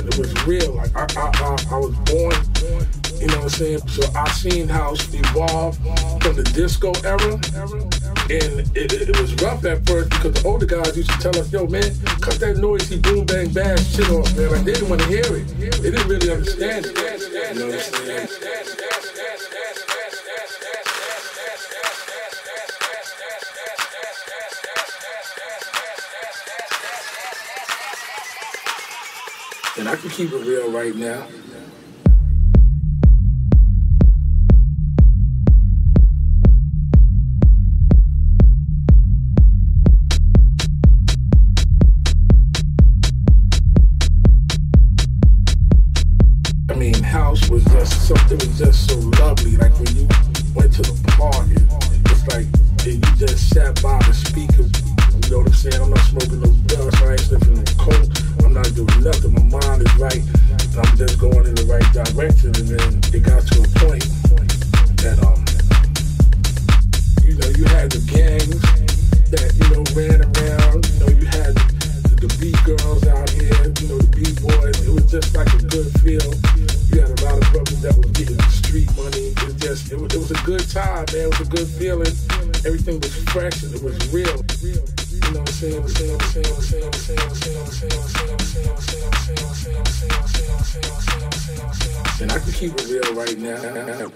and it was keep it real right now. I mean, house was just something was just so lovely. Like when you went to the party, it's like and you just sat by the speaker. You know what I'm saying? I'm not smoking no dust. I ain't sniffing no coke. I'm not doing nothing. My mind is right. I'm just going in the right direction. And then it got to a point that, um, you know, you had the gangs that, you know, ran around. You know, you had the B girls out here, you know, the B boys. It was just like a good feel. You had a lot of brothers that was getting street money. It was just, it was, it was a good time, man. It was a good feeling. Everything was fresh and it was real. And I can keep it real right now.